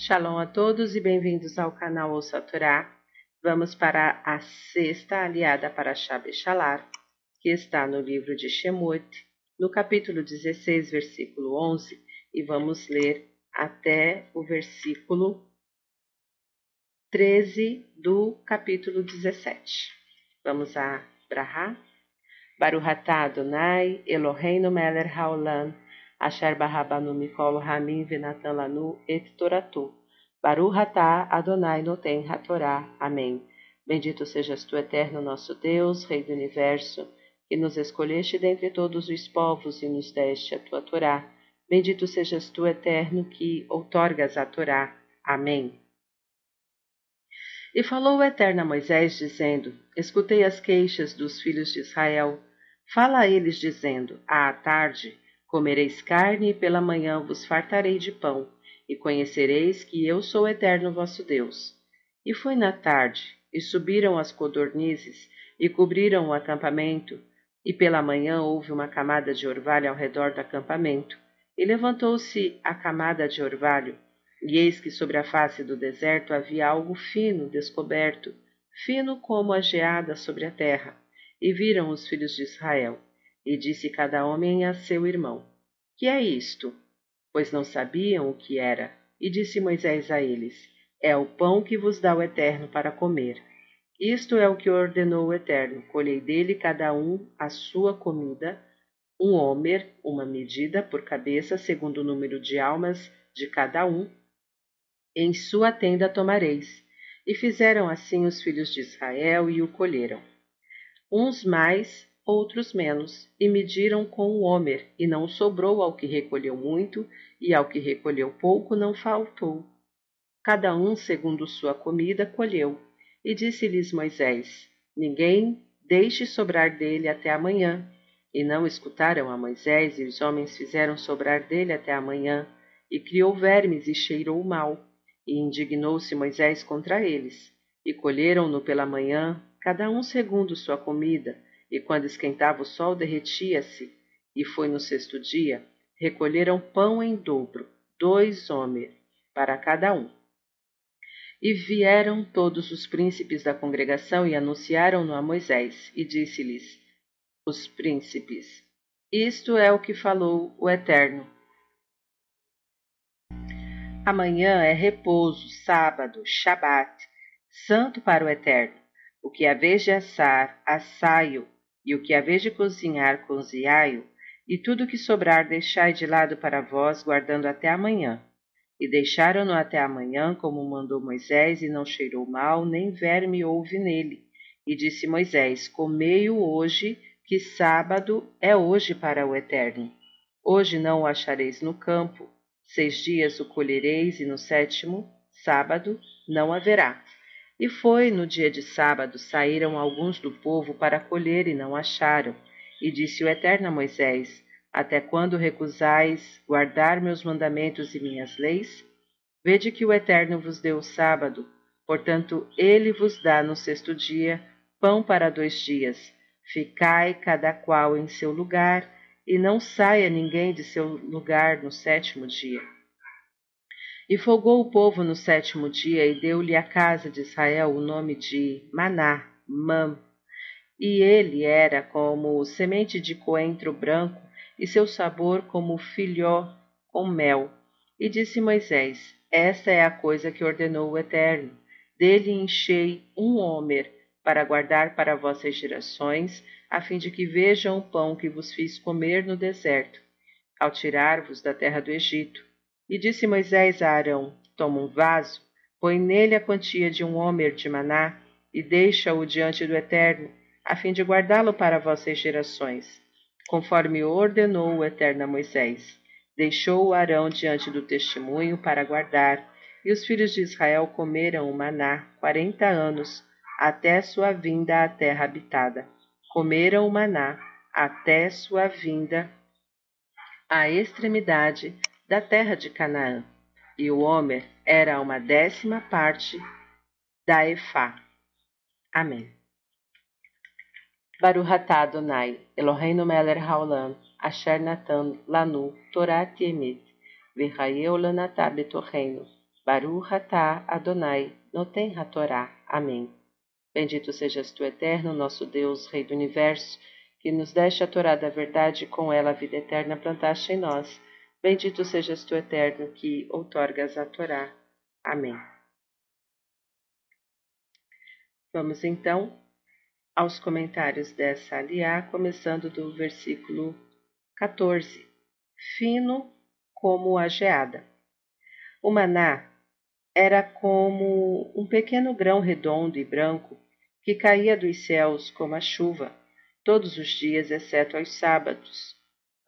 Shalom a todos e bem-vindos ao canal Ouça Torá. Vamos para a sexta aliada para Shalar, que está no livro de Shemot, no capítulo 16, versículo 11, e vamos ler até o versículo 13 do capítulo 17. Vamos a Brahá. Baruhatá Adonai, Eloheinu Meler Haolam, Asher Barrabanu Mikol Ramin Venatan Lanu Et. Baru Hatá Adonai Noten Hatorá. Amém. Bendito sejas tu, eterno nosso Deus, Rei do Universo, que nos escolheste dentre todos os povos e nos deste a tua Torá. Bendito sejas tu, eterno, que outorgas a Torá. Amém. E falou o Eterno a Moisés, dizendo: Escutei as queixas dos filhos de Israel. Fala a eles, dizendo: À tarde Comereis carne e pela manhã vos fartarei de pão, e conhecereis que eu sou o eterno vosso Deus. E foi na tarde, e subiram as codornizes, e cobriram o acampamento, e pela manhã houve uma camada de orvalho ao redor do acampamento. E levantou-se a camada de orvalho, e eis que sobre a face do deserto havia algo fino descoberto, fino como a geada sobre a terra. E viram os filhos de Israel. E disse cada homem a seu irmão: Que é isto? Pois não sabiam o que era. E disse Moisés a eles: É o pão que vos dá o Eterno para comer. Isto é o que ordenou o Eterno: colhei dele cada um a sua comida, um homer, uma medida por cabeça, segundo o número de almas de cada um. Em sua tenda tomareis. E fizeram assim os filhos de Israel e o colheram. Uns mais, outros menos, e mediram com o homer, e não sobrou ao que recolheu muito, e ao que recolheu pouco não faltou. Cada um, segundo sua comida, colheu. E disse-lhes Moisés: Ninguém deixe sobrar dele até amanhã. E não escutaram a Moisés, e os homens fizeram sobrar dele até amanhã. E criou vermes e cheirou mal. E indignou-se Moisés contra eles. E colheram-no pela manhã, cada um segundo sua comida, e quando esquentava o sol derretia-se, e foi no sexto dia, recolheram pão em dobro, dois homens, para cada um. E vieram todos os príncipes da congregação e anunciaram-no a Moisés, e disse-lhes, os príncipes, isto é o que falou o Eterno. Amanhã é repouso, sábado, shabat, santo para o Eterno. O que vez de assar, assai-o, e o que haveis de cozinhar, cozinhai-o, e tudo o que sobrar deixai de lado para vós, guardando até amanhã. E deixaram-no até amanhã, como mandou Moisés, e não cheirou mal, nem verme houve nele. E disse Moisés: Comei-o hoje, que sábado é hoje para o Eterno. Hoje não o achareis no campo, seis dias o colhereis, e no sétimo, sábado, não haverá. E foi no dia de sábado, saíram alguns do povo para colher e não acharam. E disse o Eterno a Moisés: Até quando recusais guardar meus mandamentos e minhas leis? Vede que o Eterno vos deu o sábado, portanto, ele vos dá no sexto dia pão para dois dias. Ficai cada qual em seu lugar, e não saia ninguém de seu lugar no sétimo dia. E folgou o povo no sétimo dia e deu-lhe a casa de Israel o nome de Maná, Mam. E ele era como semente de coentro branco e seu sabor como filhó com mel. E disse Moisés: Esta é a coisa que ordenou o Eterno. Dele enchei um homer para guardar para vossas gerações, a fim de que vejam o pão que vos fiz comer no deserto, ao tirar-vos da terra do Egito e disse Moisés a Arão: Toma um vaso, põe nele a quantia de um homer de maná e deixa-o diante do Eterno, a fim de guardá-lo para vossas gerações, conforme ordenou o Eterno a Moisés. Deixou o Arão diante do testemunho para guardar, e os filhos de Israel comeram o maná quarenta anos, até sua vinda à terra habitada. Comeram o maná até sua vinda à extremidade da terra de Canaã, e o Homer era uma décima parte da Efá. Amém. Baruhatá Adonai, Eloheinu Meler Haolam, Asher Natan Lanu, Torah Tiemet, Virraeu Lanatá Betorreino, Baruch atah Adonai noten hatorá. Amém. Bendito sejas tu, eterno, nosso Deus, Rei do Universo, que nos deste a Torá da verdade e com ela a vida eterna plantaste em nós. Bendito sejas tu, eterno, que outorgas a Torá. Amém. Vamos então aos comentários dessa aliá, começando do versículo 14. Fino como a geada. O maná era como um pequeno grão redondo e branco que caía dos céus como a chuva, todos os dias, exceto aos sábados.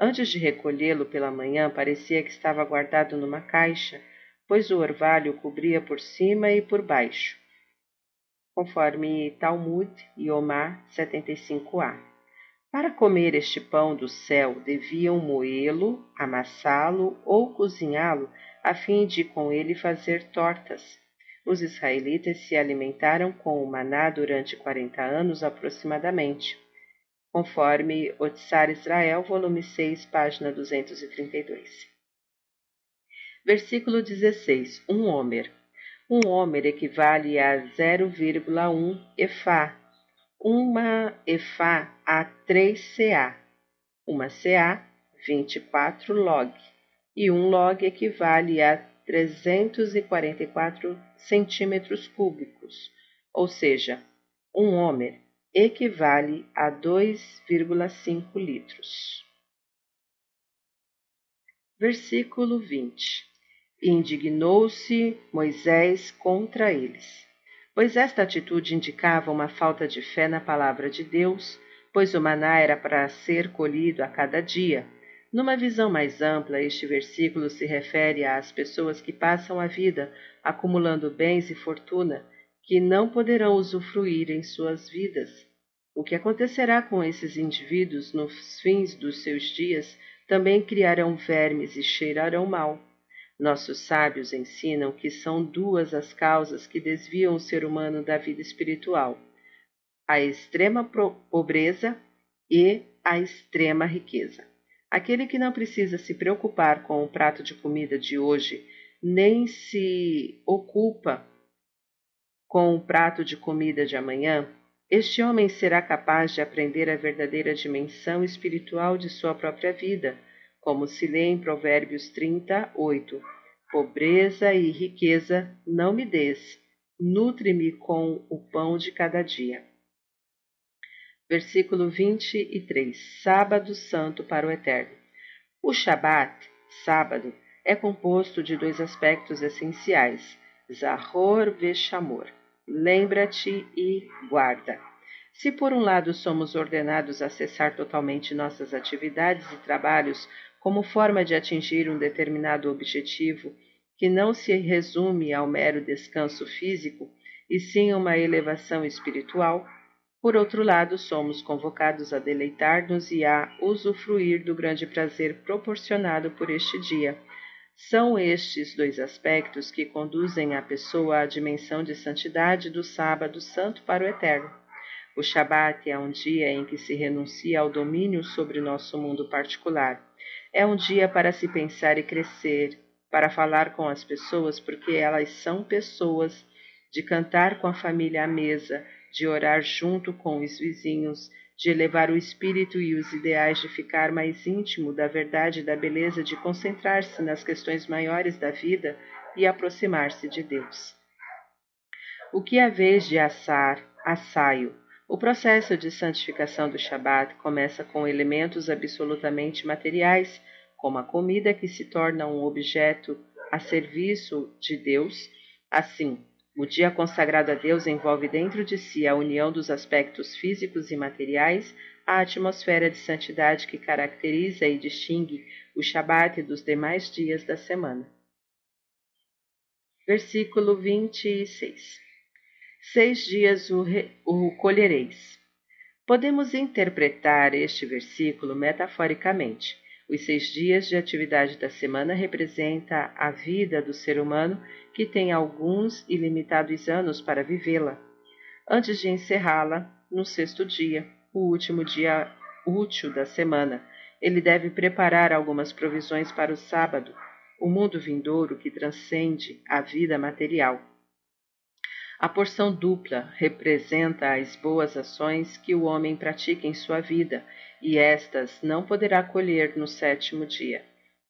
Antes de recolhê-lo pela manhã, parecia que estava guardado numa caixa, pois o orvalho cobria por cima e por baixo conforme Talmud e Omar 75a. Para comer este pão do céu, deviam moê-lo, amassá-lo ou cozinhá-lo, a fim de com ele fazer tortas. Os israelitas se alimentaram com o maná durante quarenta anos aproximadamente, conforme Otsar Israel, volume 6, página 232. Versículo 16. Um Homer. Um homer equivale a 0,1 efá, uma efá a 3 CA, uma CA 24 log, e um log equivale a 344 centímetros cúbicos, ou seja, um homer equivale a 2,5 litros. Versículo 20 indignou-se Moisés contra eles. Pois esta atitude indicava uma falta de fé na palavra de Deus, pois o maná era para ser colhido a cada dia. Numa visão mais ampla, este versículo se refere às pessoas que passam a vida acumulando bens e fortuna que não poderão usufruir em suas vidas. O que acontecerá com esses indivíduos nos fins dos seus dias também criarão vermes e cheirarão mal. Nossos sábios ensinam que são duas as causas que desviam o ser humano da vida espiritual: a extrema pobreza e a extrema riqueza. Aquele que não precisa se preocupar com o prato de comida de hoje, nem se ocupa com o prato de comida de amanhã, este homem será capaz de aprender a verdadeira dimensão espiritual de sua própria vida como se lê em Provérbios 38. Pobreza e riqueza não me des, nutre-me com o pão de cada dia. Versículo 23. Sábado Santo para o Eterno. O Shabat, sábado, é composto de dois aspectos essenciais: Zahor Veshamor. Lembra-te e guarda. Se por um lado somos ordenados a cessar totalmente nossas atividades e trabalhos como forma de atingir um determinado objetivo que não se resume ao mero descanso físico, e sim uma elevação espiritual, por outro lado, somos convocados a deleitar-nos e a usufruir do grande prazer proporcionado por este dia. São estes dois aspectos que conduzem a pessoa à dimensão de santidade do sábado santo para o eterno. O Shabat é um dia em que se renuncia ao domínio sobre nosso mundo particular. É um dia para se pensar e crescer, para falar com as pessoas, porque elas são pessoas, de cantar com a família à mesa, de orar junto com os vizinhos, de elevar o espírito e os ideais, de ficar mais íntimo da verdade e da beleza, de concentrar-se nas questões maiores da vida e aproximar-se de Deus. O que é a vez de assar, assaio, o processo de santificação do Shabat começa com elementos absolutamente materiais, como a comida que se torna um objeto a serviço de Deus. Assim, o dia consagrado a Deus envolve dentro de si a união dos aspectos físicos e materiais, a atmosfera de santidade que caracteriza e distingue o Shabat dos demais dias da semana. Versículo 26 seis dias o, re, o colhereis. Podemos interpretar este versículo metaforicamente. Os seis dias de atividade da semana representa a vida do ser humano que tem alguns ilimitados anos para vivê-la. Antes de encerrá-la, no sexto dia, o último dia útil da semana, ele deve preparar algumas provisões para o sábado. o mundo vindouro que transcende a vida material. A porção dupla representa as boas ações que o homem pratica em sua vida, e estas não poderá colher no sétimo dia,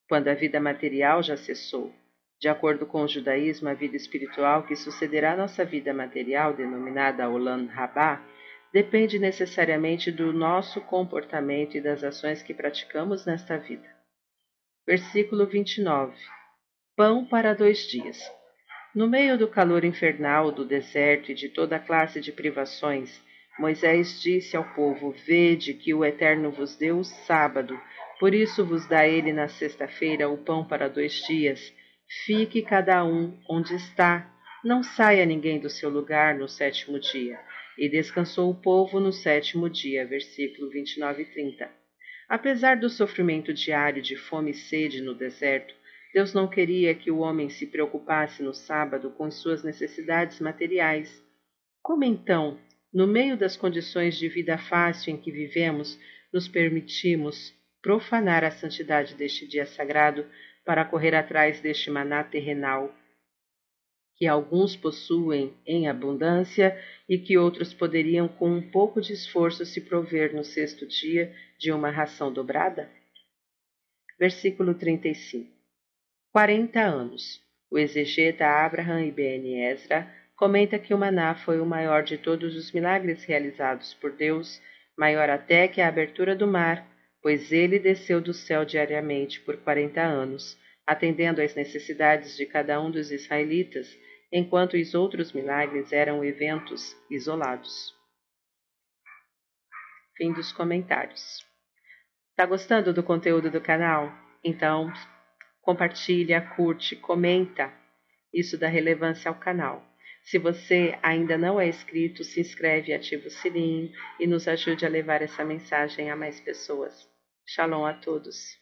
quando a vida material já cessou. De acordo com o judaísmo, a vida espiritual que sucederá à nossa vida material, denominada Olam Rabá, depende necessariamente do nosso comportamento e das ações que praticamos nesta vida. Versículo 29. Pão para dois dias. No meio do calor infernal do deserto e de toda classe de privações, Moisés disse ao povo: Vede que o Eterno vos deu o sábado, por isso vos dá ele na sexta-feira o pão para dois dias. Fique cada um onde está, não saia ninguém do seu lugar no sétimo dia. E descansou o povo no sétimo dia. Versículo 29 e 30. Apesar do sofrimento diário de fome e sede no deserto, Deus não queria que o homem se preocupasse no sábado com suas necessidades materiais. Como então, no meio das condições de vida fácil em que vivemos, nos permitimos profanar a santidade deste dia sagrado para correr atrás deste maná terrenal que alguns possuem em abundância e que outros poderiam, com um pouco de esforço, se prover no sexto dia de uma ração dobrada? Versículo 35 Quarenta anos. O exegeta Abraham Ibn Ezra comenta que o maná foi o maior de todos os milagres realizados por Deus, maior até que a abertura do mar, pois ele desceu do céu diariamente por quarenta anos, atendendo às necessidades de cada um dos israelitas enquanto os outros milagres eram eventos isolados. Fim dos comentários. Tá gostando do conteúdo do canal? Então, compartilha, curte, comenta. Isso dá relevância ao canal. Se você ainda não é inscrito, se inscreve e ativa o sininho e nos ajude a levar essa mensagem a mais pessoas. Shalom a todos.